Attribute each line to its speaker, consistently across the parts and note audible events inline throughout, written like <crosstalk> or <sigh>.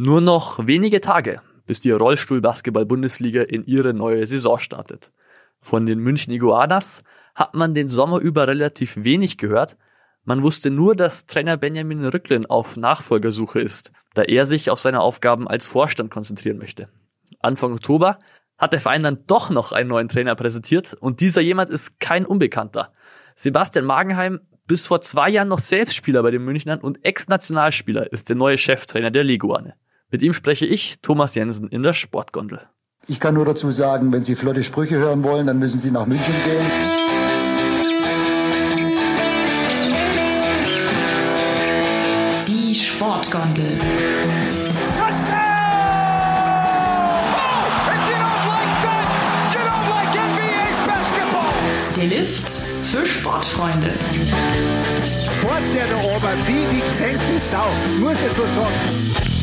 Speaker 1: Nur noch wenige Tage, bis die Rollstuhl-Basketball-Bundesliga in ihre neue Saison startet. Von den München Iguanas hat man den Sommer über relativ wenig gehört. Man wusste nur, dass Trainer Benjamin Rücklin auf Nachfolgersuche ist, da er sich auf seine Aufgaben als Vorstand konzentrieren möchte. Anfang Oktober hat der Verein dann doch noch einen neuen Trainer präsentiert und dieser jemand ist kein Unbekannter. Sebastian Magenheim bis vor zwei Jahren noch selbst Spieler bei den Münchnern und Ex-Nationalspieler ist der neue Cheftrainer der Leguane. Mit ihm spreche ich, Thomas Jensen, in der Sportgondel.
Speaker 2: Ich kann nur dazu sagen, wenn Sie flotte Sprüche hören wollen, dann müssen Sie nach München gehen.
Speaker 3: Die Sportgondel. Der Lift für Sportfreunde.
Speaker 4: Fort der da oben, wie die gesenkte Sau, muss ich so sagen.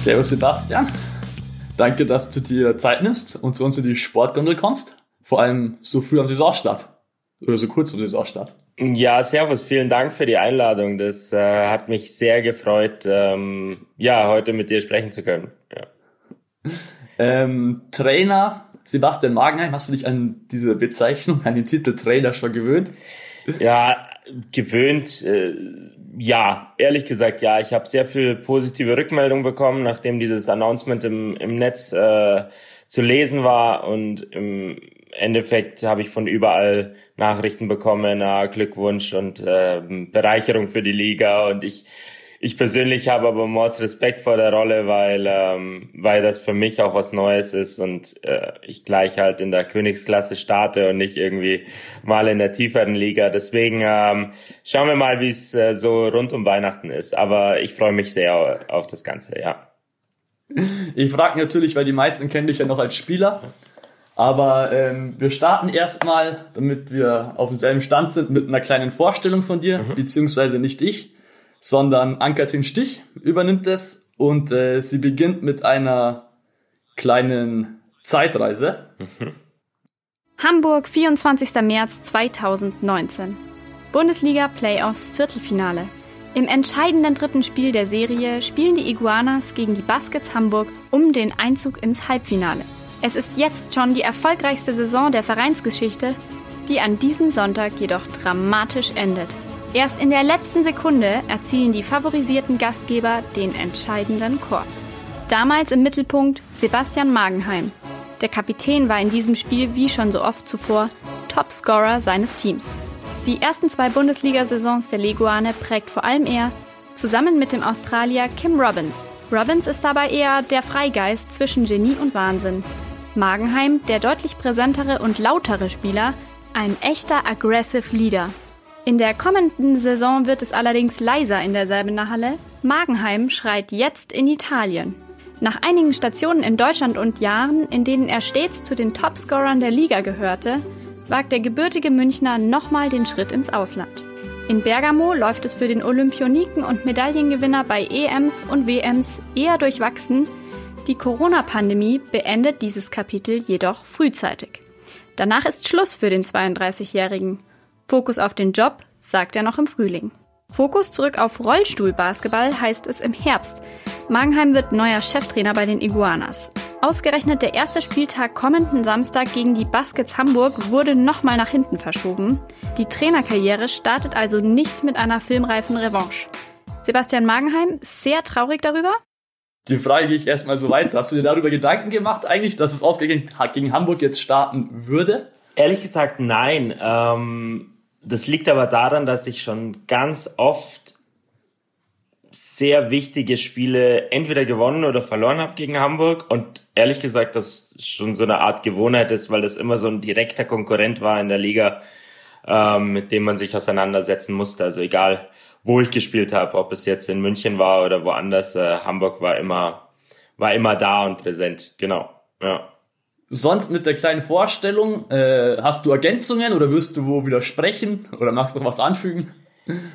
Speaker 1: Servus Sebastian. Danke, dass du dir Zeit nimmst und zu uns in die Sportgondel kommst. Vor allem so früh am Saisonstart. Oder so kurz am Saisonstart.
Speaker 5: Ja, servus, vielen Dank für die Einladung. Das äh, hat mich sehr gefreut, ähm, ja, heute mit dir sprechen zu können. Ja.
Speaker 1: Ähm, Trainer Sebastian Magenheim, hast du dich an diese Bezeichnung, an den Titel Trainer schon gewöhnt?
Speaker 5: Ja, gewöhnt, äh, ja, ehrlich gesagt, ja. Ich habe sehr viel positive Rückmeldung bekommen, nachdem dieses Announcement im, im Netz äh, zu lesen war und im Endeffekt habe ich von überall Nachrichten bekommen, na, Glückwunsch und äh, Bereicherung für die Liga und ich ich persönlich habe aber Mords Respekt vor der Rolle, weil, ähm, weil das für mich auch was Neues ist und äh, ich gleich halt in der Königsklasse starte und nicht irgendwie mal in der tieferen Liga. Deswegen ähm, schauen wir mal, wie es äh, so rund um Weihnachten ist. Aber ich freue mich sehr auf das Ganze, ja.
Speaker 1: Ich frage natürlich, weil die meisten kennen dich ja noch als Spieler. Aber ähm, wir starten erstmal, damit wir auf demselben Stand sind, mit einer kleinen Vorstellung von dir, mhm. beziehungsweise nicht ich, sondern Ann-Kathrin Stich übernimmt es und äh, sie beginnt mit einer kleinen Zeitreise. <laughs>
Speaker 6: Hamburg, 24. März 2019. Bundesliga Playoffs Viertelfinale. Im entscheidenden dritten Spiel der Serie spielen die Iguanas gegen die Baskets Hamburg um den Einzug ins Halbfinale. Es ist jetzt schon die erfolgreichste Saison der Vereinsgeschichte, die an diesem Sonntag jedoch dramatisch endet. Erst in der letzten Sekunde erzielen die favorisierten Gastgeber den entscheidenden Korb. Damals im Mittelpunkt Sebastian Magenheim. Der Kapitän war in diesem Spiel wie schon so oft zuvor Topscorer seines Teams. Die ersten zwei Bundesliga-Saisons der Leguane prägt vor allem er, zusammen mit dem Australier Kim Robbins. Robbins ist dabei eher der Freigeist zwischen Genie und Wahnsinn. Magenheim, der deutlich präsentere und lautere Spieler, ein echter aggressive Leader, in der kommenden Saison wird es allerdings leiser in der Säbener Halle. Magenheim schreit jetzt in Italien. Nach einigen Stationen in Deutschland und Jahren, in denen er stets zu den Topscorern der Liga gehörte, wagt der gebürtige Münchner nochmal den Schritt ins Ausland. In Bergamo läuft es für den Olympioniken und Medaillengewinner bei EMs und WMs eher durchwachsen. Die Corona-Pandemie beendet dieses Kapitel jedoch frühzeitig. Danach ist Schluss für den 32-Jährigen. Fokus auf den Job, sagt er noch im Frühling. Fokus zurück auf Rollstuhlbasketball heißt es im Herbst. Magenheim wird neuer Cheftrainer bei den Iguanas. Ausgerechnet der erste Spieltag kommenden Samstag gegen die Baskets Hamburg wurde nochmal nach hinten verschoben. Die Trainerkarriere startet also nicht mit einer filmreifen Revanche. Sebastian Magenheim, sehr traurig darüber?
Speaker 1: Die Frage gehe ich erstmal so weiter. Hast du dir darüber Gedanken gemacht eigentlich, dass es ausgerechnet gegen Hamburg jetzt starten würde?
Speaker 5: Ehrlich gesagt, nein. Ähm das liegt aber daran, dass ich schon ganz oft sehr wichtige Spiele entweder gewonnen oder verloren habe gegen Hamburg und ehrlich gesagt, das schon so eine Art Gewohnheit ist, weil das immer so ein direkter Konkurrent war in der Liga, ähm, mit dem man sich auseinandersetzen musste. Also egal, wo ich gespielt habe, ob es jetzt in München war oder woanders, äh, Hamburg war immer war immer da und präsent. Genau. Ja.
Speaker 1: Sonst mit der kleinen Vorstellung, äh, hast du Ergänzungen oder wirst du wo widersprechen oder magst du noch was anfügen?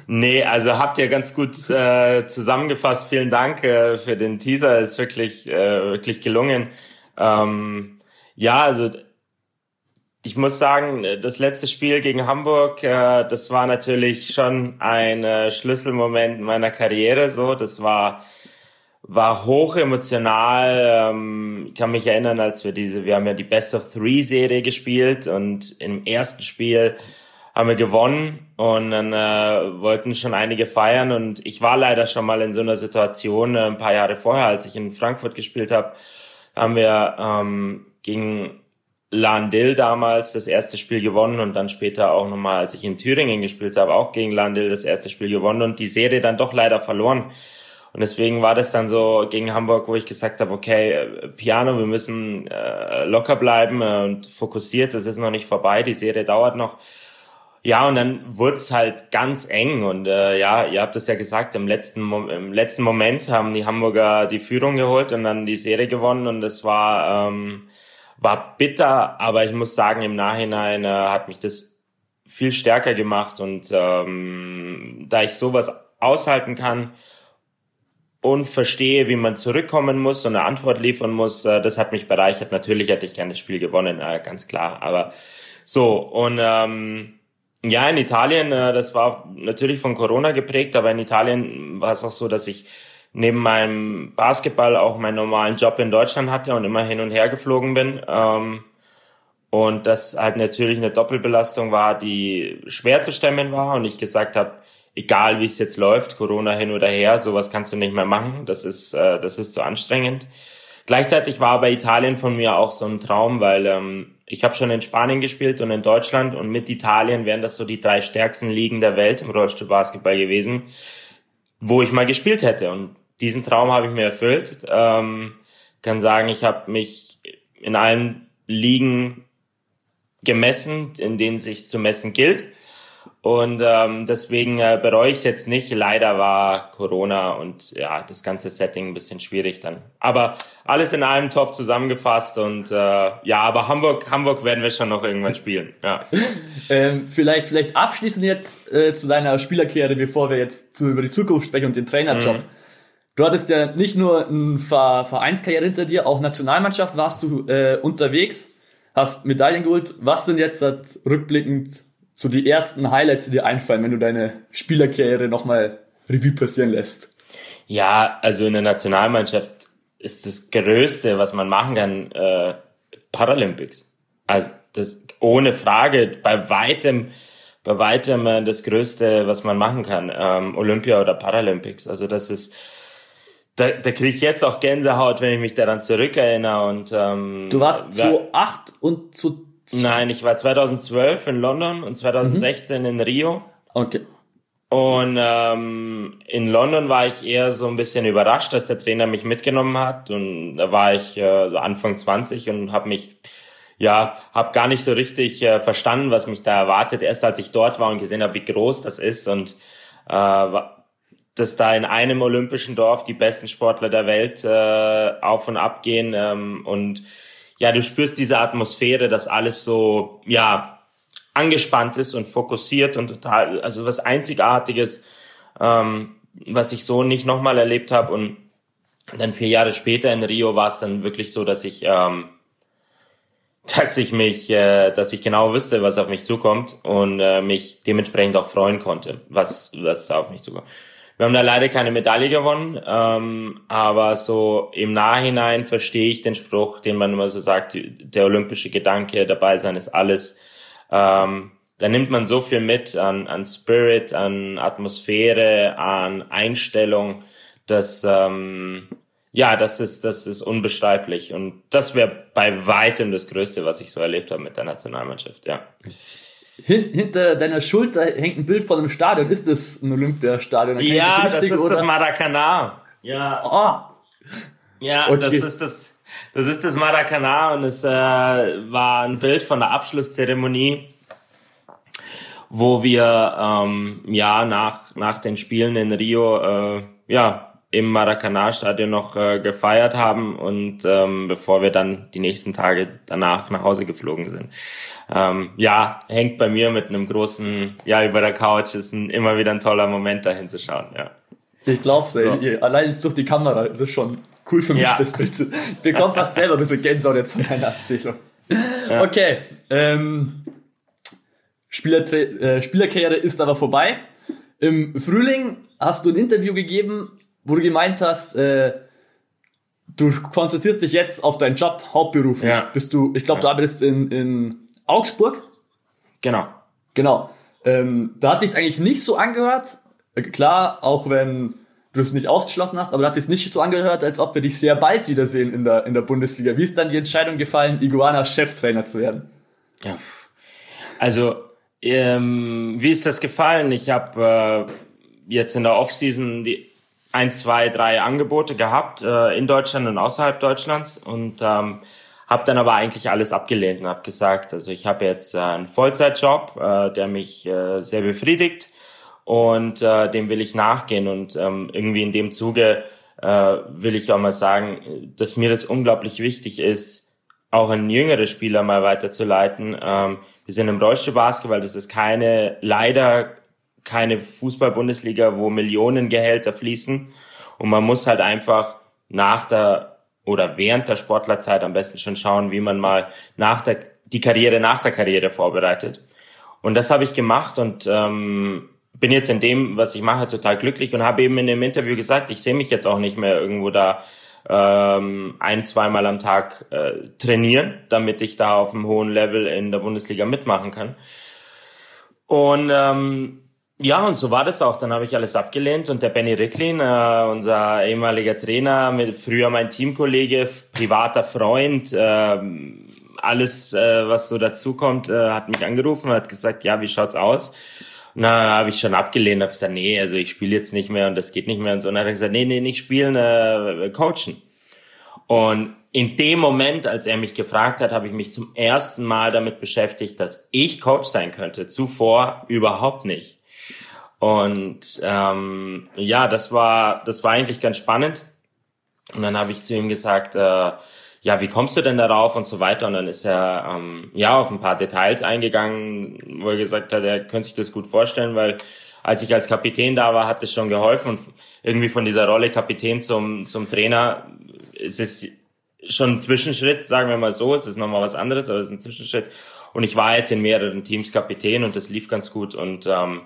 Speaker 5: Nee, also habt ihr ganz gut äh, zusammengefasst. Vielen Dank äh, für den Teaser, ist wirklich, äh, wirklich gelungen. Ähm, ja, also ich muss sagen, das letzte Spiel gegen Hamburg, äh, das war natürlich schon ein äh, Schlüsselmoment meiner Karriere. So, das war war hoch emotional. Ähm, ich kann mich erinnern, als wir diese, wir haben ja die Best of Three Serie gespielt und im ersten Spiel haben wir gewonnen und dann äh, wollten schon einige feiern und ich war leider schon mal in so einer Situation äh, ein paar Jahre vorher, als ich in Frankfurt gespielt habe, haben wir ähm, gegen Landil damals das erste Spiel gewonnen und dann später auch nochmal, als ich in Thüringen gespielt habe, auch gegen Landil das erste Spiel gewonnen und die Serie dann doch leider verloren. Und deswegen war das dann so gegen Hamburg, wo ich gesagt habe, okay, äh, Piano, wir müssen äh, locker bleiben äh, und fokussiert, das ist noch nicht vorbei, die Serie dauert noch. Ja, und dann wurde es halt ganz eng und äh, ja, ihr habt es ja gesagt, im letzten, im letzten Moment haben die Hamburger die Führung geholt und dann die Serie gewonnen und das war... Ähm, war bitter, aber ich muss sagen, im Nachhinein äh, hat mich das viel stärker gemacht und ähm, da ich sowas aushalten kann und verstehe, wie man zurückkommen muss und eine Antwort liefern muss, äh, das hat mich bereichert. Natürlich hätte ich gerne das Spiel gewonnen, äh, ganz klar. Aber so und ähm, ja, in Italien, äh, das war natürlich von Corona geprägt, aber in Italien war es auch so, dass ich neben meinem Basketball auch meinen normalen Job in Deutschland hatte und immer hin und her geflogen bin. Ähm, und das halt natürlich eine Doppelbelastung war, die schwer zu stemmen war und ich gesagt habe, egal wie es jetzt läuft, Corona hin oder her, sowas kannst du nicht mehr machen. Das ist, äh, das ist zu anstrengend. Gleichzeitig war aber Italien von mir auch so ein Traum, weil ähm, ich habe schon in Spanien gespielt und in Deutschland und mit Italien wären das so die drei stärksten Ligen der Welt im Rollstuhlbasketball gewesen, wo ich mal gespielt hätte. Und diesen Traum habe ich mir erfüllt. Ähm, kann sagen, ich habe mich in allen Ligen gemessen, in denen es sich zu messen gilt. Und ähm, deswegen äh, bereue ich es jetzt nicht. Leider war Corona und ja, das ganze Setting ein bisschen schwierig dann. Aber alles in allem top zusammengefasst und äh, ja, aber Hamburg, Hamburg werden wir schon noch irgendwann spielen. Ja. <laughs>
Speaker 1: ähm, vielleicht, vielleicht abschließend jetzt äh, zu deiner Spielerkarriere, bevor wir jetzt zu, über die Zukunft sprechen und den Trainerjob. Mhm. Du hattest ja nicht nur eine Vereinskarriere hinter dir, auch Nationalmannschaft warst du äh, unterwegs, hast Medaillen geholt. Was sind jetzt rückblickend so die ersten Highlights, die dir einfallen, wenn du deine Spielerkarriere nochmal Revue passieren lässt?
Speaker 5: Ja, also in der Nationalmannschaft ist das Größte, was man machen kann, äh, Paralympics. Also das ohne Frage bei weitem bei weitem äh, das Größte, was man machen kann, ähm, Olympia oder Paralympics. Also das ist da, da kriege ich jetzt auch Gänsehaut, wenn ich mich daran zurückerinnere. Und, ähm,
Speaker 1: du warst 2008 und zu...
Speaker 5: Nein, ich war 2012 in London und 2016 mhm. in Rio.
Speaker 1: Okay.
Speaker 5: Und ähm, in London war ich eher so ein bisschen überrascht, dass der Trainer mich mitgenommen hat. Und da war ich äh, so Anfang 20 und habe mich ja, habe gar nicht so richtig äh, verstanden, was mich da erwartet. Erst als ich dort war und gesehen habe, wie groß das ist und äh, dass da in einem olympischen Dorf die besten Sportler der Welt äh, auf und ab gehen ähm, und ja, du spürst diese Atmosphäre, dass alles so ja angespannt ist und fokussiert und total, also was Einzigartiges, ähm, was ich so nicht nochmal erlebt habe und dann vier Jahre später in Rio war es dann wirklich so, dass ich ähm, dass ich mich, äh, dass ich genau wusste, was auf mich zukommt und äh, mich dementsprechend auch freuen konnte, was was da auf mich zukommt. Wir haben da leider keine Medaille gewonnen, ähm, aber so im Nachhinein verstehe ich den Spruch, den man immer so sagt, der olympische Gedanke, dabei sein ist alles. Ähm, da nimmt man so viel mit an, an Spirit, an Atmosphäre, an Einstellung, dass ähm, ja, das ist das ist unbeschreiblich und das wäre bei weitem das Größte, was ich so erlebt habe mit der Nationalmannschaft. Ja
Speaker 1: hinter deiner Schulter hängt ein Bild von einem Stadion. Ist das ein Olympiastadion?
Speaker 5: Ja, das, das, ist oder? das Maracanã. Ja.
Speaker 1: Oh.
Speaker 5: Ja, okay. das ist das, das ist das Maracanã und es äh, war ein Bild von der Abschlusszeremonie, wo wir ähm, ja nach nach den Spielen in Rio äh, ja im Maracanã-Stadion noch äh, gefeiert haben und ähm, bevor wir dann die nächsten Tage danach nach Hause geflogen sind. Ähm, ja, hängt bei mir mit einem großen, ja, über der Couch, ist ein, immer wieder ein toller Moment, da hinzuschauen, ja.
Speaker 1: Ich glaub's, ey. So. Allein jetzt durch die Kamera ist es schon cool für mich, ja. das Bild zu. Ich bekomme fast <laughs> selber ein bisschen Gänsehaut jetzt von meiner Erzählung. Ja. Okay, ähm, Spieler, äh, Spielerkarriere ist aber vorbei. Im Frühling hast du ein Interview gegeben, wo du gemeint hast, äh, du konzentrierst dich jetzt auf deinen Job hauptberuflich.
Speaker 5: Ja.
Speaker 1: Bist du, ich glaube, du arbeitest in, in Augsburg.
Speaker 5: Genau.
Speaker 1: Genau. Ähm, da hat sich's eigentlich nicht so angehört. Äh, Klar, auch wenn du es nicht ausgeschlossen hast, aber da hat sich's nicht so angehört, als ob wir dich sehr bald wiedersehen in der, in der Bundesliga. Wie ist dann die Entscheidung gefallen, Iguanas Cheftrainer zu werden?
Speaker 5: Ja. Also, ähm, wie ist das gefallen? Ich habe äh, jetzt in der Offseason die ein, zwei, drei Angebote gehabt äh, in Deutschland und außerhalb Deutschlands und ähm, habe dann aber eigentlich alles abgelehnt und habe gesagt, also ich habe jetzt äh, einen Vollzeitjob, äh, der mich äh, sehr befriedigt und äh, dem will ich nachgehen und ähm, irgendwie in dem Zuge äh, will ich auch mal sagen, dass mir das unglaublich wichtig ist, auch an jüngere Spieler mal weiterzuleiten. Ähm, wir sind im Rollstuhlbasketball, das ist keine, leider keine Fußball-Bundesliga, wo Millionen Gehälter fließen. Und man muss halt einfach nach der oder während der Sportlerzeit am besten schon schauen, wie man mal nach der, die Karriere nach der Karriere vorbereitet. Und das habe ich gemacht und ähm, bin jetzt in dem, was ich mache, total glücklich und habe eben in dem Interview gesagt, ich sehe mich jetzt auch nicht mehr irgendwo da ähm, ein, zweimal am Tag äh, trainieren, damit ich da auf einem hohen Level in der Bundesliga mitmachen kann. Und ähm, ja, und so war das auch. Dann habe ich alles abgelehnt und der Benny Ricklin, äh, unser ehemaliger Trainer, mit früher mein Teamkollege, privater Freund, äh, alles, äh, was so dazukommt, äh, hat mich angerufen und hat gesagt, ja, wie schaut's aus? Dann habe ich schon abgelehnt, habe gesagt, nee, also ich spiele jetzt nicht mehr und das geht nicht mehr und so. Und dann hat er gesagt, nee, nee, nicht spielen, äh, coachen. Und in dem Moment, als er mich gefragt hat, habe ich mich zum ersten Mal damit beschäftigt, dass ich Coach sein könnte. Zuvor überhaupt nicht. Und ähm, ja, das war das war eigentlich ganz spannend. Und dann habe ich zu ihm gesagt, äh, ja, wie kommst du denn darauf und so weiter. Und dann ist er ähm, ja auf ein paar Details eingegangen, wo er gesagt hat, er könnte sich das gut vorstellen, weil als ich als Kapitän da war, hat das schon geholfen. Und irgendwie von dieser Rolle Kapitän zum zum Trainer ist es schon ein Zwischenschritt, sagen wir mal so. Es ist nochmal was anderes, aber es ist ein Zwischenschritt. Und ich war jetzt in mehreren Teams Kapitän und das lief ganz gut. Und ähm,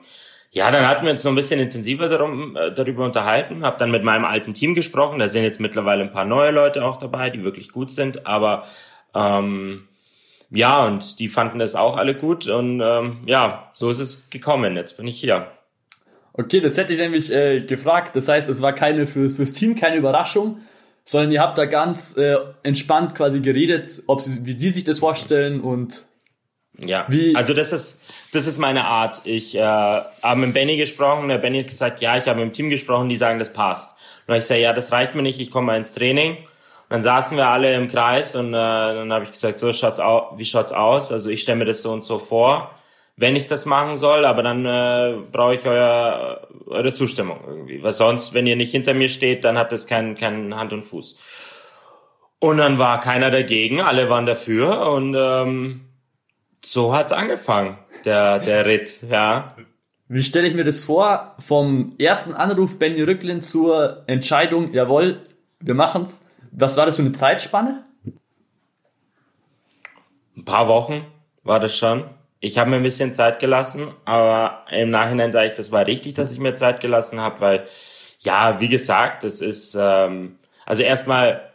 Speaker 5: ja, dann hatten wir uns noch ein bisschen intensiver darum, äh, darüber unterhalten. Habe dann mit meinem alten Team gesprochen. Da sind jetzt mittlerweile ein paar neue Leute auch dabei, die wirklich gut sind. Aber ähm, ja, und die fanden das auch alle gut. Und ähm, ja, so ist es gekommen. Jetzt bin ich hier.
Speaker 1: Okay, das hätte ich nämlich äh, gefragt. Das heißt, es war keine für, fürs Team keine Überraschung, sondern ihr habt da ganz äh, entspannt quasi geredet, ob sie, wie die sich das vorstellen und
Speaker 5: Ja,
Speaker 1: Wie-
Speaker 5: also das ist das ist meine Art. Ich äh, habe mit Benny gesprochen, der Benny hat gesagt, ja, ich habe mit dem Team gesprochen, die sagen, das passt. Und ich sage, ja, das reicht mir nicht, ich komme mal ins Training. Und dann saßen wir alle im Kreis und äh, dann habe ich gesagt, so schaut's au wie schaut's aus? Also ich stelle mir das so und so vor, wenn ich das machen soll, aber dann äh, brauche ich euer, eure Zustimmung irgendwie. Weil sonst, wenn ihr nicht hinter mir steht, dann hat das keinen keinen Hand und Fuß. Und dann war keiner dagegen, alle waren dafür und ähm, so hat's angefangen, der, der Ritt, ja.
Speaker 1: Wie stelle ich mir das vor? Vom ersten Anruf Benny Rücklin zur Entscheidung, jawohl, wir machen's. Was war das für eine Zeitspanne?
Speaker 5: Ein paar Wochen war das schon. Ich habe mir ein bisschen Zeit gelassen, aber im Nachhinein sage ich, das war richtig, dass ich mir Zeit gelassen habe, weil, ja, wie gesagt, das ist, ähm, also erstmal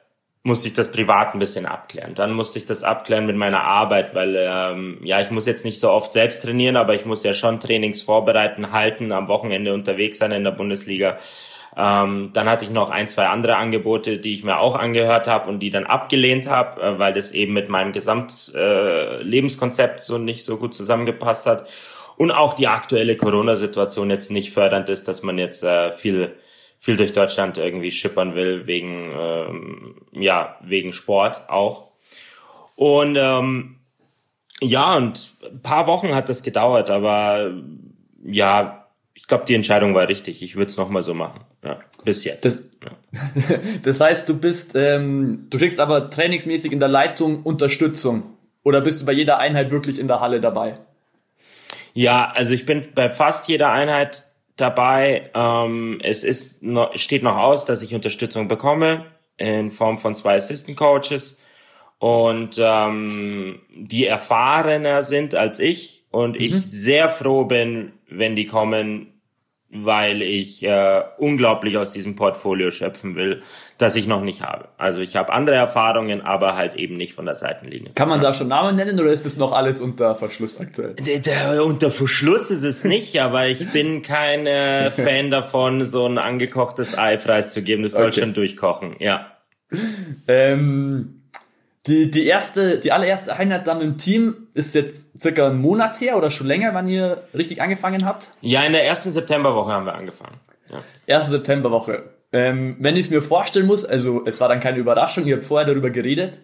Speaker 5: musste ich das privat ein bisschen abklären. Dann musste ich das abklären mit meiner Arbeit, weil ähm, ja, ich muss jetzt nicht so oft selbst trainieren, aber ich muss ja schon Trainings vorbereiten, halten, am Wochenende unterwegs sein in der Bundesliga. Ähm, dann hatte ich noch ein, zwei andere Angebote, die ich mir auch angehört habe und die dann abgelehnt habe, äh, weil das eben mit meinem Gesamtlebenskonzept äh, so nicht so gut zusammengepasst hat. Und auch die aktuelle Corona-Situation jetzt nicht fördernd ist, dass man jetzt äh, viel viel durch Deutschland irgendwie schippern will wegen ähm, ja wegen Sport auch. Und ähm, ja und ein paar Wochen hat das gedauert aber ja ich glaube die Entscheidung war richtig. Ich würde es noch mal so machen. Ja bis jetzt.
Speaker 1: Das, <laughs> das heißt, du bist, ähm, du kriegst aber trainingsmäßig in der Leitung Unterstützung. Oder bist du bei jeder Einheit wirklich in der Halle dabei?
Speaker 5: Ja, also ich bin bei fast jeder Einheit dabei. Ähm, es ist noch, steht noch aus, dass ich Unterstützung bekomme in Form von zwei Assistant Coaches. und ähm, die erfahrener sind als ich und ich sehr froh bin, wenn die kommen, weil ich äh, unglaublich aus diesem Portfolio schöpfen will, das ich noch nicht habe. Also ich habe andere Erfahrungen, aber halt eben nicht von der Seitenlinie.
Speaker 1: Kann man da schon Namen nennen oder ist das noch alles unter Verschluss aktuell?
Speaker 5: Unter Verschluss ist es nicht, aber ich <laughs> bin kein äh, Fan davon, so ein angekochtes Ei preiszugeben. Das soll
Speaker 1: Okay.
Speaker 5: schon durchkochen, ja.
Speaker 1: Ähm, die, die erste, die allererste Einheit dann im Team ist jetzt circa einen Monat her oder schon länger, wann ihr richtig angefangen habt?
Speaker 5: Ja, in der ersten Septemberwoche haben wir angefangen. Ja.
Speaker 1: Erste Septemberwoche. Ähm, wenn ich es mir vorstellen muss, also es war dann keine Überraschung, ihr habt vorher darüber geredet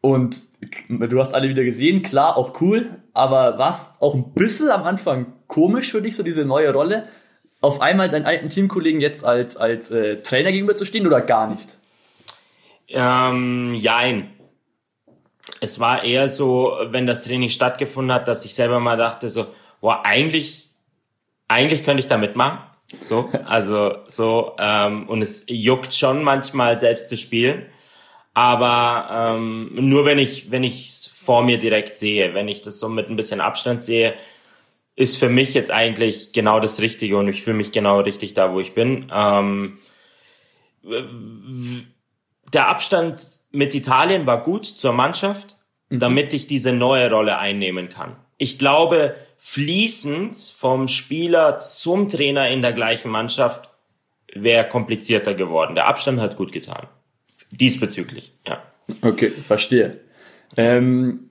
Speaker 1: und du hast alle wieder gesehen, klar, auch cool, aber was auch ein bisschen am Anfang komisch für dich, so diese neue Rolle, auf einmal deinen alten Teamkollegen jetzt als, als äh, Trainer gegenüber zu stehen oder gar nicht?
Speaker 5: Ähm, jein. Es war eher so, wenn das Training stattgefunden hat, dass ich selber mal dachte so, boah, eigentlich, eigentlich könnte ich da mitmachen. So, <laughs> also so, ähm, und es juckt schon manchmal selbst zu spielen. Aber ähm, nur wenn ich, wenn ich es vor mir direkt sehe, wenn ich das so mit ein bisschen Abstand sehe, ist für mich jetzt eigentlich genau das Richtige und ich fühle mich genau richtig da, wo ich bin. Ähm, der Abstand mit Italien war gut zur Mannschaft, damit ich diese neue Rolle einnehmen kann. Ich glaube, fließend vom Spieler zum Trainer in der gleichen Mannschaft wäre komplizierter geworden. Der Abstand hat gut getan. Diesbezüglich, ja.
Speaker 1: Okay, verstehe. Ähm,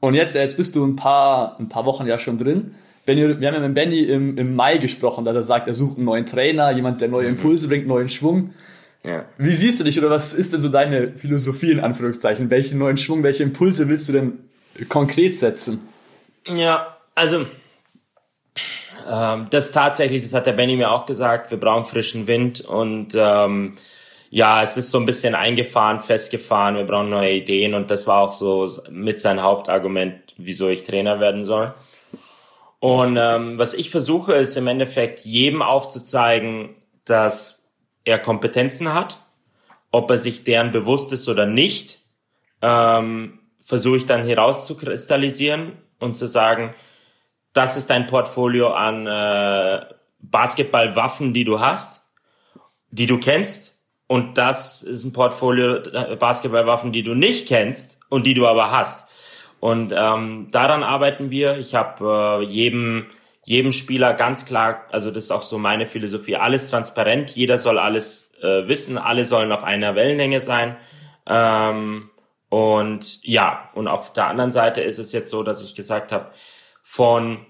Speaker 1: und jetzt, jetzt bist du ein paar, ein paar Wochen ja schon drin. Benny, wir haben ja mit Benny im, im Mai gesprochen, dass er sagt, er sucht einen neuen Trainer, jemand, der neue Impulse bringt, neuen Schwung.
Speaker 5: Ja.
Speaker 1: Wie siehst du dich oder was ist denn so deine Philosophie in Anführungszeichen? Welchen neuen Schwung, welche Impulse willst du denn konkret setzen?
Speaker 5: Ja, also ähm, das tatsächlich, das hat der Benny mir auch gesagt, wir brauchen frischen Wind und ähm, ja, es ist so ein bisschen eingefahren, festgefahren, wir brauchen neue Ideen und das war auch so mit sein Hauptargument, wieso ich Trainer werden soll. Und ähm, was ich versuche, ist im Endeffekt jedem aufzuzeigen, dass er Kompetenzen hat, ob er sich deren bewusst ist oder nicht, ähm, versuche ich dann herauszukristallisieren und zu sagen, das ist dein Portfolio an äh, Basketballwaffen, die du hast, die du kennst. Und das ist ein Portfolio äh, Basketballwaffen, die du nicht kennst und die du aber hast. Und ähm, daran arbeiten wir. Ich habe äh, jedem jedem Spieler ganz klar, also das ist auch so meine Philosophie, alles transparent. Jeder soll alles äh, wissen. Alle sollen auf einer Wellenlänge sein. Ähm, und ja, und auf der anderen Seite ist es jetzt so, dass ich gesagt habe, von,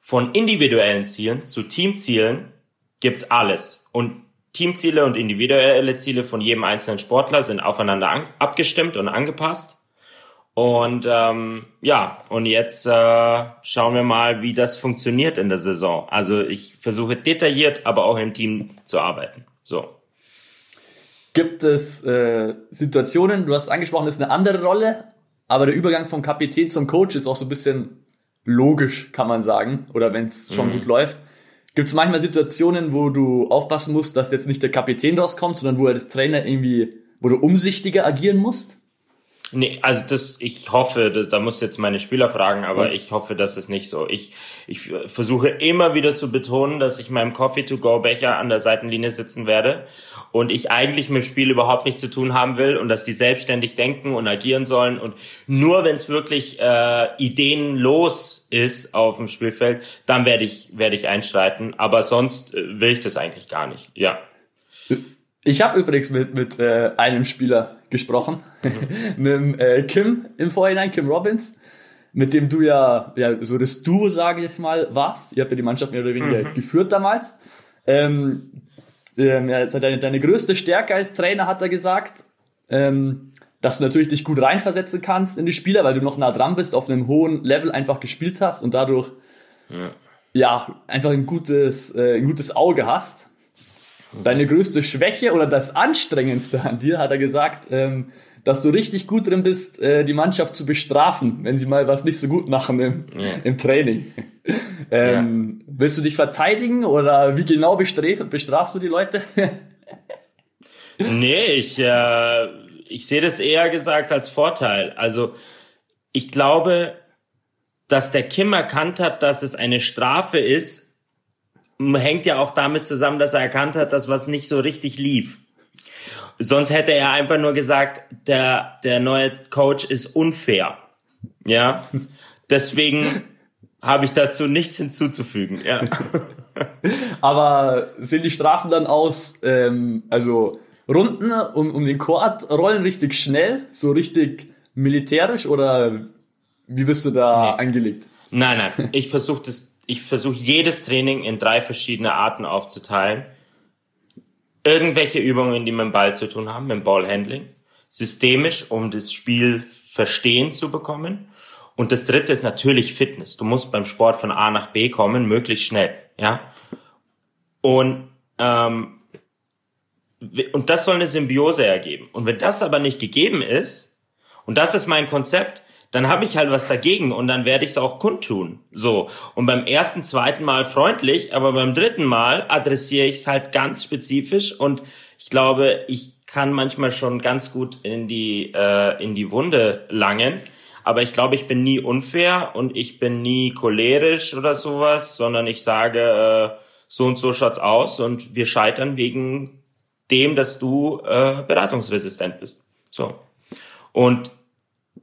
Speaker 5: von individuellen Zielen zu Teamzielen gibt's alles. Und Teamziele und individuelle Ziele von jedem einzelnen Sportler sind aufeinander an, abgestimmt und angepasst. Und ähm, ja, und jetzt äh, schauen wir mal, wie das funktioniert in der Saison. Also ich versuche detailliert, aber auch im Team zu arbeiten. So.
Speaker 1: Gibt es äh, Situationen, du hast angesprochen, das ist eine andere Rolle, aber der Übergang vom Kapitän zum Coach ist auch so ein bisschen logisch, kann man sagen, oder wenn es schon gut läuft. Gibt es manchmal Situationen, wo du aufpassen musst, dass jetzt nicht der Kapitän rauskommt, sondern wo er als Trainer irgendwie, wo du umsichtiger agieren musst?
Speaker 5: Nee, also das, ich hoffe, das, da musst du jetzt meine Spieler fragen, aber ich hoffe, das ist nicht so. Ich, ich versuche immer wieder zu betonen, dass ich meinem Coffee-to-go-Becher an der Seitenlinie sitzen werde und ich eigentlich mit dem Spiel überhaupt nichts zu tun haben will und dass die selbstständig denken und agieren sollen und nur wenn es wirklich äh, ideenlos ist auf dem Spielfeld, dann werde ich, werde ich einschreiten, aber sonst äh, will ich das eigentlich gar nicht. Ja.
Speaker 1: Ich habe übrigens mit, mit äh, einem Spieler gesprochen, <laughs> mit dem, äh, Kim im Vorhinein, Kim Robbins, mit dem du ja, ja so das Duo, sage ich mal, warst. Ihr habt ja die Mannschaft mehr oder weniger geführt damals. Ähm, ähm, ja, deine, deine größte Stärke als Trainer, hat er gesagt, ähm, dass du natürlich dich gut reinversetzen kannst in die Spieler, weil du noch nah dran bist, auf einem hohen Level einfach gespielt hast und dadurch ja, einfach ein gutes, äh, ein gutes Auge hast. Deine größte Schwäche oder das Anstrengendste an dir, hat er gesagt, ähm, dass du richtig gut drin bist, äh, die Mannschaft zu bestrafen, wenn sie mal was nicht so gut machen im, im Training. ähm, Willst du dich verteidigen oder wie genau bestraf, bestrafst du die Leute?
Speaker 5: Nee, ich, äh, ich sehe das eher gesagt als Vorteil. Also ich glaube, dass der Kim erkannt hat, dass es eine Strafe ist, hängt ja auch damit zusammen, dass er erkannt hat, dass was nicht so richtig lief. Sonst hätte er einfach nur gesagt, der, der neue Coach ist unfair. Ja. <laughs> Deswegen habe ich dazu nichts hinzuzufügen. Ja. <laughs>
Speaker 1: Aber sehen die Strafen dann aus, ähm, also Runden um, um den Court rollen richtig schnell, so richtig militärisch oder wie bist du da nee. angelegt?
Speaker 5: Nein, nein. Ich versuche das, ich versuche jedes Training in drei verschiedene Arten aufzuteilen. Irgendwelche Übungen, die mit dem Ball zu tun haben, mit dem Ballhandling. Systemisch, um das Spiel verstehen zu bekommen. Und das dritte ist natürlich Fitness. Du musst beim Sport von A nach B kommen, möglichst schnell, ja. Und ähm, und das soll eine Symbiose ergeben. Und wenn das aber nicht gegeben ist, und das ist mein Konzept, dann habe ich halt was dagegen und dann werde ich es auch kundtun. So. Und beim ersten, zweiten Mal freundlich, aber beim dritten Mal adressiere ich es halt ganz spezifisch und ich glaube, ich kann manchmal schon ganz gut in die, äh, in die Wunde langen. Aber ich glaube, ich bin nie unfair und ich bin nie cholerisch oder sowas, sondern ich sage, äh, so und so schaut's aus und wir scheitern wegen dem, dass du äh, beratungsresistent bist. So. Und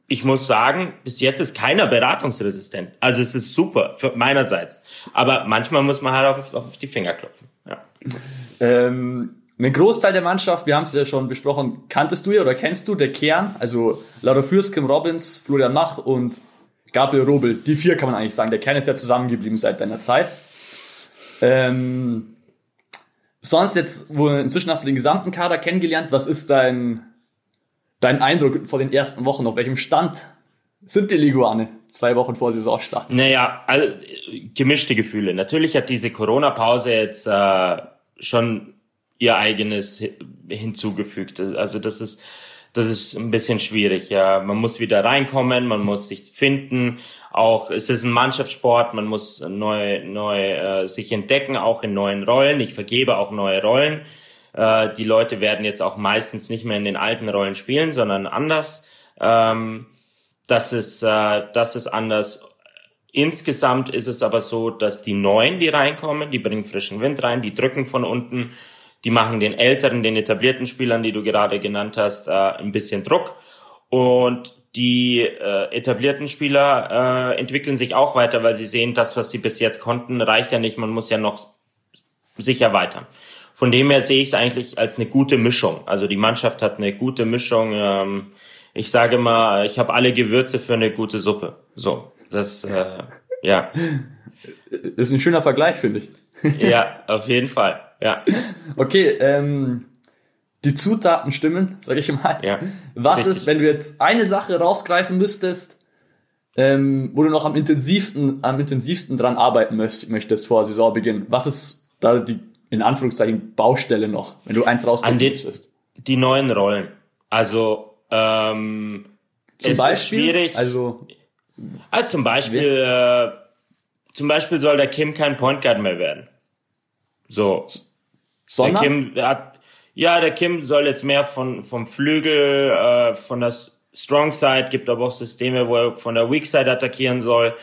Speaker 5: ich muss sagen, bis jetzt ist keiner beratungsresistent. Also es ist super für meinerseits. Aber manchmal muss man halt auf, auf die Finger klopfen. Ja.
Speaker 1: Ähm, ein Großteil der Mannschaft, wir haben es ja schon besprochen, kanntest du ja oder kennst du der Kern? Also Laura Fürst, Kim Robbins, Florian Mach und Gabriel Robel. Die vier kann man eigentlich sagen. Der Kern ist ja zusammengeblieben seit deiner Zeit. Ähm, sonst jetzt, wo inzwischen hast du den gesamten Kader kennengelernt. Was ist dein, dein Eindruck vor den ersten Wochen? Auf welchem Stand sind die Liguane zwei Wochen vor Saisonstart?
Speaker 5: Naja, all, gemischte Gefühle. Natürlich hat diese Corona-Pause jetzt äh, schon ihr eigenes hinzugefügt. Also das ist das ist ein bisschen schwierig. Ja, man muss wieder reinkommen, man muss sich finden. Auch es ist ein Mannschaftssport, man muss neu neu äh, sich entdecken, auch in neuen Rollen. Ich vergebe auch neue Rollen. Äh, die Leute werden jetzt auch meistens nicht mehr in den alten Rollen spielen, sondern anders. Ähm, das ist äh, das ist anders. Insgesamt ist es aber so, dass die Neuen, die reinkommen, die bringen frischen Wind rein, die drücken von unten die machen den älteren, den etablierten Spielern, die du gerade genannt hast, äh, ein bisschen Druck. Und die äh, etablierten Spieler äh, entwickeln sich auch weiter, weil sie sehen, das, was sie bis jetzt konnten, reicht ja nicht. Man muss ja noch sich erweitern. Von dem her sehe ich es eigentlich als eine gute Mischung. Also die Mannschaft hat eine gute Mischung. Ähm, ich sage mal, ich habe alle Gewürze für eine gute Suppe. So, das, äh, ja.
Speaker 1: Ist ein schöner Vergleich, finde ich. <laughs>
Speaker 5: ja, auf jeden Fall. Ja.
Speaker 1: Okay, ähm, die Zutaten stimmen, sag ich mal. Ja. Was richtig. ist, wenn du jetzt eine Sache rausgreifen müsstest, ähm, wo du noch am intensivsten, am intensivsten dran arbeiten möchtest vor Saisonbeginn? Was ist da die, in Anführungszeichen, Baustelle noch, wenn du eins rausgreifen müsstest?
Speaker 5: Die neuen Rollen. Also, ähm,
Speaker 1: zum Beispiel, schwierig.
Speaker 5: Also, also zum Beispiel, äh, zum Beispiel soll der Kim kein Point Guard mehr werden. So. Sondern? Der Kim hat, ja, der Kim soll jetzt mehr von, vom Flügel, äh, von der Strong Side, gibt aber auch Systeme, wo er von der Weak Side attackieren soll.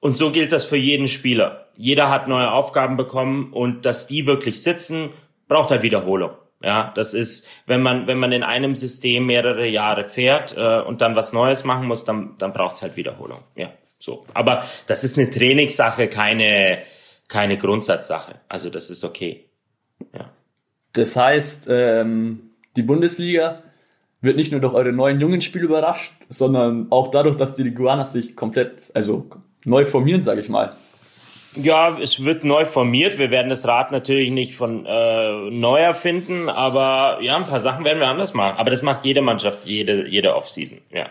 Speaker 5: Und so gilt das für jeden Spieler. Jeder hat neue Aufgaben bekommen und dass die wirklich sitzen, braucht halt Wiederholung. Ja, das ist, wenn man, wenn man in einem System mehrere Jahre fährt äh, und dann was Neues machen muss, dann, dann braucht es halt Wiederholung. Ja, so. Aber das ist eine Trainingssache, keine, keine Grundsatzsache. Also das ist okay. Ja.
Speaker 1: Das heißt, ähm, die Bundesliga wird nicht nur durch eure neuen jungen Spiele überrascht, sondern auch dadurch, dass die Liguanas sich komplett, also neu formieren, sage ich mal.
Speaker 5: Ja, es wird neu formiert. Wir werden das Rad natürlich nicht von äh, neu erfinden, aber ja, ein paar Sachen werden wir anders machen. Aber das macht jede Mannschaft, jede jede Offseason. Ja,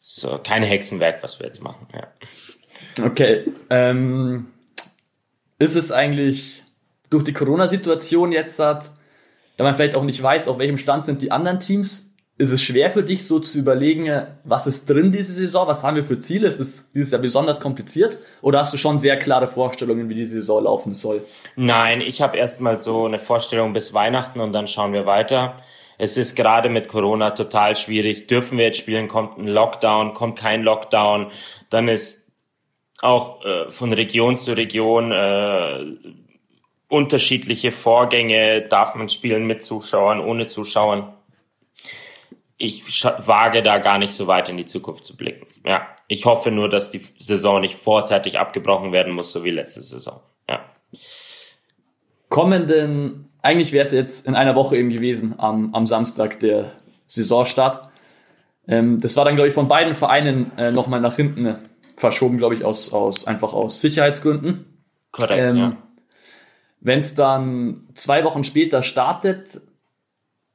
Speaker 5: so kein Hexenwerk, was wir jetzt machen. Ja.
Speaker 1: Okay. Ähm, ist es eigentlich durch die Corona-Situation jetzt da man vielleicht auch nicht weiß, auf welchem Stand sind die anderen Teams, ist es schwer für dich so zu überlegen, was ist drin diese Saison, was haben wir für Ziele, ist es dieses Jahr besonders kompliziert oder hast du schon sehr klare Vorstellungen, wie die Saison laufen soll?
Speaker 5: Nein, ich habe erstmal so eine Vorstellung bis Weihnachten und dann schauen wir weiter. Es ist gerade mit Corona total schwierig. Dürfen wir jetzt spielen? Kommt ein Lockdown? Kommt kein Lockdown? Dann ist auch äh, von Region zu Region äh, unterschiedliche Vorgänge. Darf man spielen mit Zuschauern, ohne Zuschauern? Ich wage da gar nicht so weit in die Zukunft zu blicken. Ja, ich hoffe nur, dass die Saison nicht vorzeitig abgebrochen werden muss, so wie letzte Saison. Ja.
Speaker 1: Kommenden, eigentlich wäre es jetzt in einer Woche eben gewesen, am, am Samstag der Saisonstart. Ähm, das war dann, glaube ich, von beiden Vereinen äh, nochmal nach hinten verschoben, glaube ich, aus, aus einfach aus Sicherheitsgründen.
Speaker 5: Korrekt, ähm, ja.
Speaker 1: Wenn es dann zwei Wochen später startet,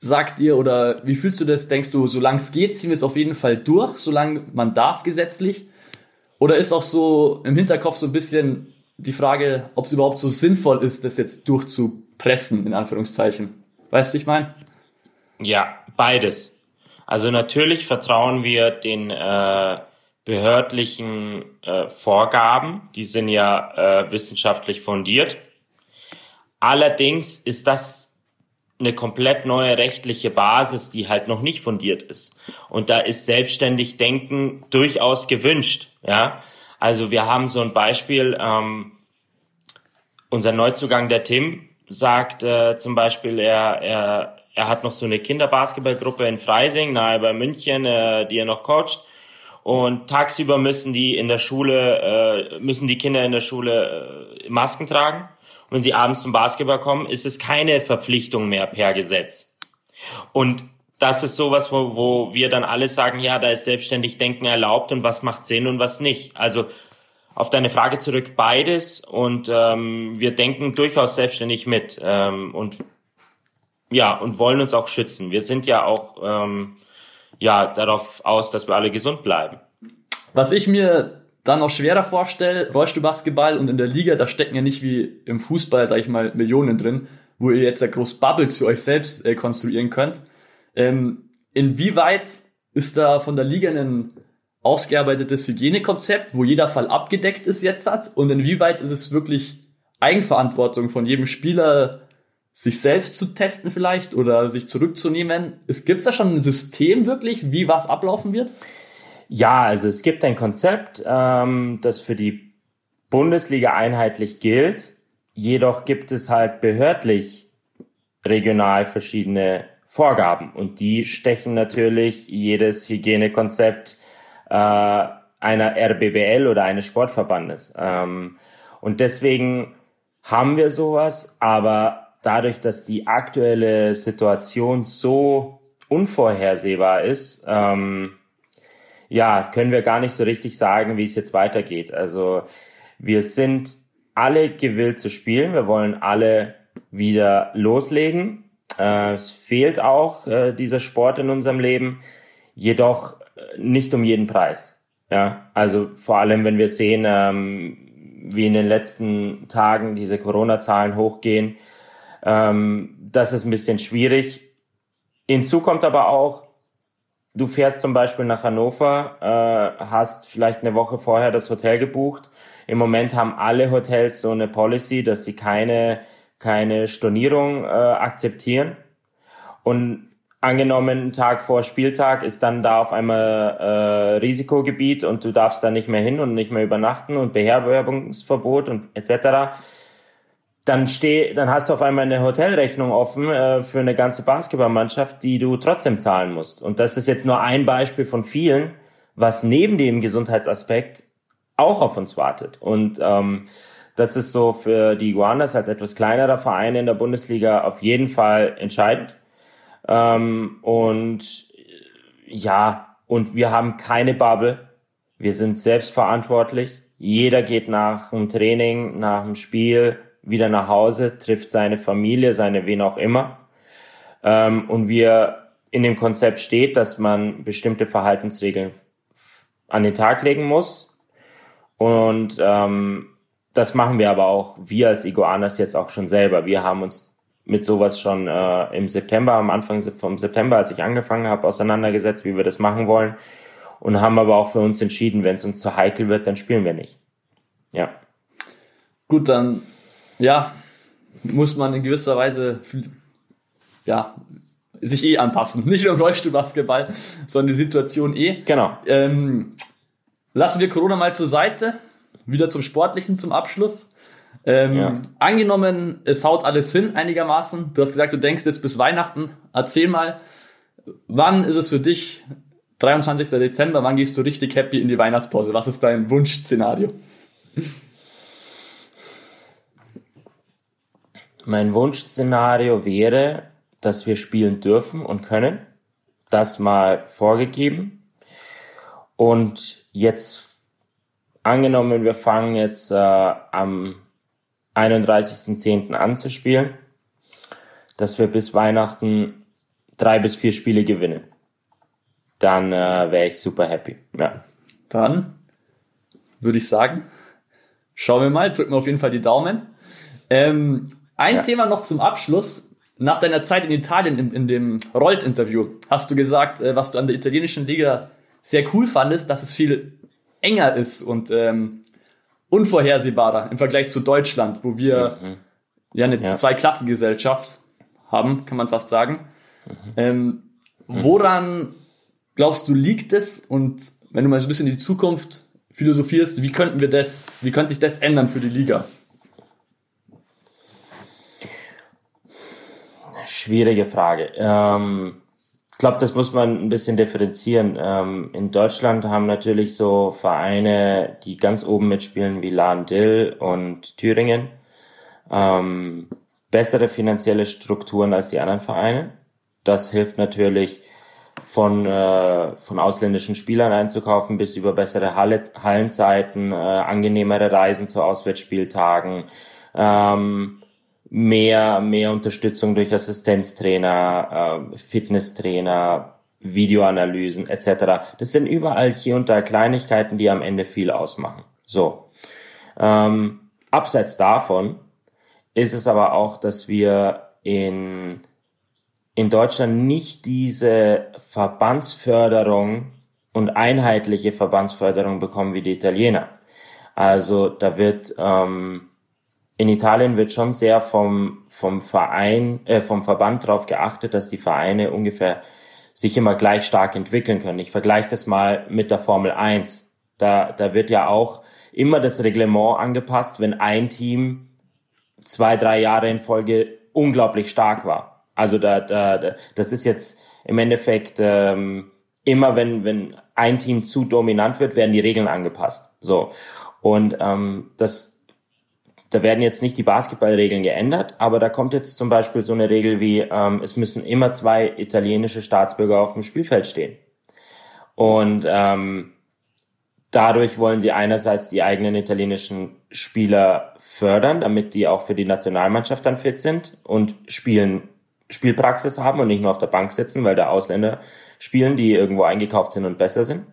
Speaker 1: sagt ihr oder wie fühlst du das? Denkst du, solange es geht, ziehen wir es auf jeden Fall durch, solange man darf gesetzlich? Oder ist auch so im Hinterkopf so ein bisschen die Frage, ob es überhaupt so sinnvoll ist, das jetzt durchzupressen, in Anführungszeichen? Weißt du, ich meine?
Speaker 5: Ja, beides. Also natürlich vertrauen wir den äh, behördlichen äh, Vorgaben, die sind ja äh, wissenschaftlich fundiert. Allerdings ist das eine komplett neue rechtliche Basis, die halt noch nicht fundiert ist. Und da ist selbstständig Denken durchaus gewünscht. Ja, also wir haben so ein Beispiel. Ähm, unser Neuzugang, der Tim, sagt äh, zum Beispiel, er, er, er hat noch so eine Kinderbasketballgruppe in Freising, nahe bei München, äh, die er noch coacht. Und tagsüber müssen die in der Schule, äh, müssen die Kinder in der Schule äh, Masken tragen wenn sie abends zum Basketball kommen, ist es keine Verpflichtung mehr per Gesetz. Und das ist sowas, wo, wo wir dann alle sagen, ja, da ist selbstständig Denken erlaubt und was macht Sinn und was nicht. Also auf deine Frage zurück beides und ähm, wir denken durchaus selbstständig mit ähm, und ja und wollen uns auch schützen. Wir sind ja auch ähm, ja darauf aus, dass wir alle gesund bleiben.
Speaker 1: Was ich mir dann noch schwerer vorstelle, Rollstuhlbasketball und in der Liga, da stecken ja nicht wie im Fußball, sag ich mal, Millionen drin, wo ihr jetzt ja groß Bubbles für euch selbst äh, konstruieren könnt. Ähm, inwieweit ist da von der Liga ein ausgearbeitetes Hygienekonzept, wo jeder Fall abgedeckt ist jetzt hat? Und inwieweit ist es wirklich Eigenverantwortung von jedem Spieler, sich selbst zu testen vielleicht oder sich zurückzunehmen? Es gibt da schon ein System wirklich, wie was ablaufen wird?
Speaker 5: Ja, also es gibt ein Konzept, ähm, das für die Bundesliga einheitlich gilt. Jedoch gibt es halt behördlich regional verschiedene Vorgaben und die stechen natürlich jedes Hygienekonzept äh, einer RBBL oder eines Sportverbandes. Ähm, und deswegen haben wir sowas, aber dadurch, dass die aktuelle Situation so unvorhersehbar ist, ähm, ja, können wir gar nicht so richtig sagen, wie es jetzt weitergeht. Also wir sind alle gewillt zu spielen. Wir wollen alle wieder loslegen. Äh, es fehlt auch äh, dieser Sport in unserem Leben, jedoch äh, nicht um jeden Preis. Ja, also vor allem, wenn wir sehen, ähm, wie in den letzten Tagen diese Corona-Zahlen hochgehen, ähm, das ist ein bisschen schwierig. Hinzu kommt aber auch, du fährst zum Beispiel nach Hannover, äh, hast vielleicht eine Woche vorher das Hotel gebucht. Im Moment haben alle Hotels so eine Policy, dass sie keine, keine Stornierung äh, akzeptieren. Und angenommen, einen Tag vor Spieltag ist dann da auf einmal äh, Risikogebiet und du darfst da nicht mehr hin und nicht mehr übernachten und Beherbergungsverbot und etc dann steh, dann hast du auf einmal eine Hotelrechnung offen äh, für eine ganze Basketballmannschaft, die du trotzdem zahlen musst. Und das ist jetzt nur ein Beispiel von vielen, was neben dem Gesundheitsaspekt auch auf uns wartet. Und ähm, das ist so für die Iguanas als etwas kleinerer Verein in der Bundesliga auf jeden Fall entscheidend. Ähm, und ja, und wir haben keine Bubble. Wir sind selbstverantwortlich. Jeder geht nach dem Training, nach dem Spiel wieder nach Hause, trifft seine Familie, seine wen auch immer. Ähm, und wir in dem Konzept steht, dass man bestimmte Verhaltensregeln an den Tag legen muss. Und ähm, das machen wir aber auch, wir als Iguanas jetzt auch schon selber. Wir haben uns mit sowas schon äh, im September, am Anfang vom September, als ich angefangen habe, auseinandergesetzt, wie wir das machen wollen. Und haben aber auch für uns entschieden, wenn es uns zu heikel wird, dann spielen wir nicht. Ja.
Speaker 1: Gut, dann ja, muss man in gewisser Weise ja, sich eh anpassen. Nicht nur im Rollstuhlbasketball, sondern die Situation eh.
Speaker 5: Genau.
Speaker 1: Ähm, lassen wir Corona mal zur Seite. Wieder zum Sportlichen zum Abschluss. Ähm,
Speaker 5: Ja.
Speaker 1: Angenommen, es haut alles hin einigermaßen. Du hast gesagt, du denkst jetzt bis Weihnachten. Erzähl mal, wann ist es für dich 23. Dezember? Wann gehst du richtig happy in die Weihnachtspause? Was ist dein Wunschszenario?
Speaker 5: Mein Wunschszenario wäre, dass wir spielen dürfen und können. Das mal vorgegeben. Und jetzt angenommen, wir fangen jetzt äh, am 31.10. an zu spielen, dass wir bis Weihnachten drei bis vier Spiele gewinnen. Dann äh, wäre ich super happy. Ja.
Speaker 1: Dann würde ich sagen, schauen wir mal, drücken wir auf jeden Fall die Daumen. Ähm, ein
Speaker 5: Ja.
Speaker 1: Thema noch zum Abschluss. Nach deiner Zeit in Italien in, in dem Rollt-Interview hast du gesagt, äh, was du an der italienischen Liga sehr cool fandest, dass es viel enger ist und ähm, unvorhersehbarer im Vergleich zu Deutschland, wo wir ja eine
Speaker 5: Ja.
Speaker 1: Zweiklassengesellschaft haben, kann man fast sagen. Ähm, woran glaubst du liegt es und wenn du mal so ein bisschen in die Zukunft philosophierst, wie könnten wir das, wie könnte sich das ändern für die Liga?
Speaker 5: Schwierige Frage. Ähm, ich glaube, das muss man ein bisschen differenzieren. Ähm, in Deutschland haben natürlich so Vereine, die ganz oben mitspielen, wie Lahn Dill und Thüringen, ähm, bessere finanzielle Strukturen als die anderen Vereine. Das hilft natürlich von, äh, von ausländischen Spielern einzukaufen bis über bessere Halle, Hallenzeiten, äh, angenehmere Reisen zu Auswärtsspieltagen, ähm, mehr, mehr Unterstützung durch Assistenztrainer, äh, Fitnesstrainer, Videoanalysen etc. Das sind überall hier und da Kleinigkeiten, die am Ende viel ausmachen. So. Ähm, abseits davon ist es aber auch, dass wir in, in Deutschland nicht diese Verbandsförderung und einheitliche Verbandsförderung bekommen wie die Italiener. Also da wird ähm, in Italien wird schon sehr vom, vom Verein, äh, vom Verband darauf geachtet, dass die Vereine ungefähr sich immer gleich stark entwickeln können. Ich vergleiche das mal mit der Formel 1. Da, da wird ja auch immer das Reglement angepasst, wenn ein Team zwei, drei Jahre in Folge unglaublich stark war. Also da, da, da das ist jetzt im Endeffekt ähm, immer, wenn, wenn ein Team zu dominant wird, werden die Regeln angepasst. So. Und ähm, das da werden jetzt nicht die Basketballregeln geändert, aber da kommt jetzt zum Beispiel so eine Regel wie, ähm, es müssen immer zwei italienische Staatsbürger auf dem Spielfeld stehen. Und ähm, dadurch wollen sie einerseits die eigenen italienischen Spieler fördern, damit die auch für die Nationalmannschaft dann fit sind und spielen Spielpraxis haben und nicht nur auf der Bank sitzen, weil da Ausländer spielen, die irgendwo eingekauft sind und besser sind.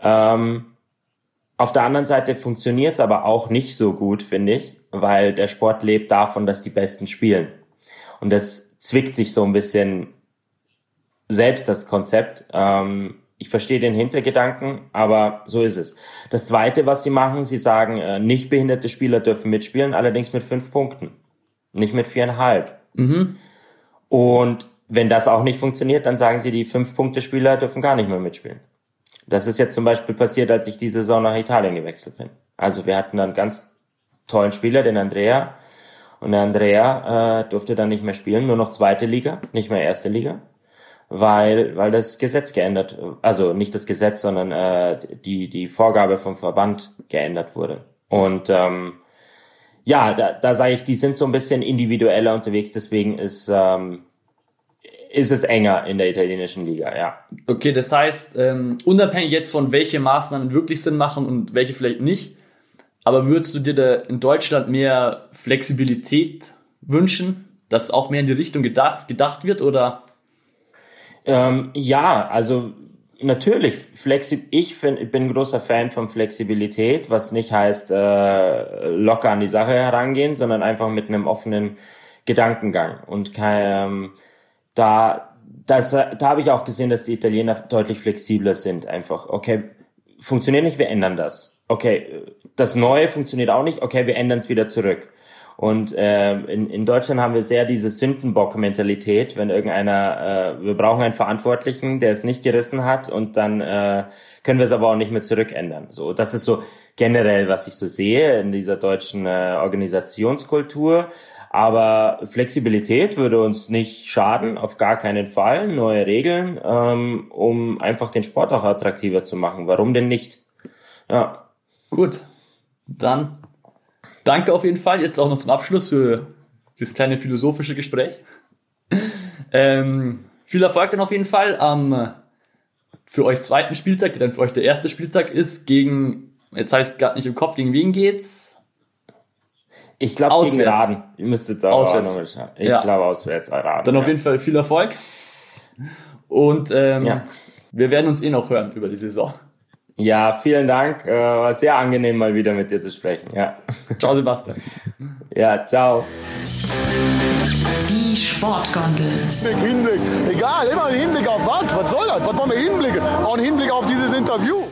Speaker 5: Ähm, auf der anderen Seite funktioniert es aber auch nicht so gut, finde ich, weil der Sport lebt davon, dass die Besten spielen. Und das zwickt sich so ein bisschen selbst das Konzept. Ähm, ich verstehe den Hintergedanken, aber so ist es. Das Zweite, was sie machen, sie sagen, äh, nicht behinderte Spieler dürfen mitspielen, allerdings mit fünf Punkten, nicht mit viereinhalb. Und wenn das auch nicht funktioniert, dann sagen sie, die Fünf-Punkte-Spieler dürfen gar nicht mehr mitspielen. Das ist jetzt zum Beispiel passiert, als ich die Saison nach Italien gewechselt bin. Also wir hatten dann ganz tollen Spieler, den Andrea. Und der Andrea äh, durfte dann nicht mehr spielen, nur noch zweite Liga, nicht mehr erste Liga, weil weil das Gesetz geändert, also nicht das Gesetz, sondern äh, die die Vorgabe vom Verband geändert wurde. Und ähm, ja, da, da sage ich, die sind so ein bisschen individueller unterwegs, deswegen ist ähm, ist es enger in der italienischen Liga, ja.
Speaker 1: Okay, das heißt, ähm, unabhängig jetzt von welche Maßnahmen wirklich Sinn machen und welche vielleicht nicht, aber würdest du dir da in Deutschland mehr Flexibilität wünschen, dass auch mehr in die Richtung gedacht, gedacht wird oder?
Speaker 5: Ähm, ja, also natürlich, flexi ich find, bin ein großer Fan von Flexibilität, was nicht heißt äh, locker an die Sache herangehen, sondern einfach mit einem offenen Gedankengang. Und kein, ähm, da, das, da habe ich auch gesehen, dass die Italiener deutlich flexibler sind. Einfach, okay, funktioniert nicht, wir ändern das. Okay, das Neue funktioniert auch nicht, okay, wir ändern es wieder zurück. Und äh, in, in Deutschland haben wir sehr diese Sündenbock-Mentalität, wenn irgendeiner, äh, wir brauchen einen Verantwortlichen, der es nicht gerissen hat und dann äh, können wir es aber auch nicht mehr zurückändern. So, das ist so generell, was ich so sehe in dieser deutschen äh, Organisationskultur. Aber Flexibilität würde uns nicht schaden, auf gar keinen Fall. Neue Regeln, ähm, um einfach den Sport auch attraktiver zu machen. Warum denn nicht? Ja.
Speaker 1: Gut, dann danke auf jeden Fall jetzt auch noch zum Abschluss für dieses kleine philosophische Gespräch. <laughs> ähm, viel Erfolg dann auf jeden Fall am für euch zweiten Spieltag, der dann für euch der erste Spieltag ist, gegen, jetzt heißt gerade nicht im Kopf, gegen wen geht's?
Speaker 5: Ich glaube gegen Raden. Ihr müsst jetzt auch
Speaker 1: auswärts.
Speaker 5: nochmal schauen. Ich ja. glaube auswärts Raden.
Speaker 1: Dann
Speaker 5: ja.
Speaker 1: auf jeden Fall viel Erfolg. Und ähm, ja. wir werden uns eh noch hören über die Saison.
Speaker 5: Ja, vielen Dank. Äh, war sehr angenehm, mal wieder mit dir zu sprechen. Ja.
Speaker 1: Ciao, Sebastian.
Speaker 5: Ja, ciao.
Speaker 3: Die Sportgondel.
Speaker 2: Hinblick, Hinblick. Egal, immer ein Hinblick auf was? Was soll das? Was wollen wir hinblicken? Auch ein Hinblick auf dieses Interview.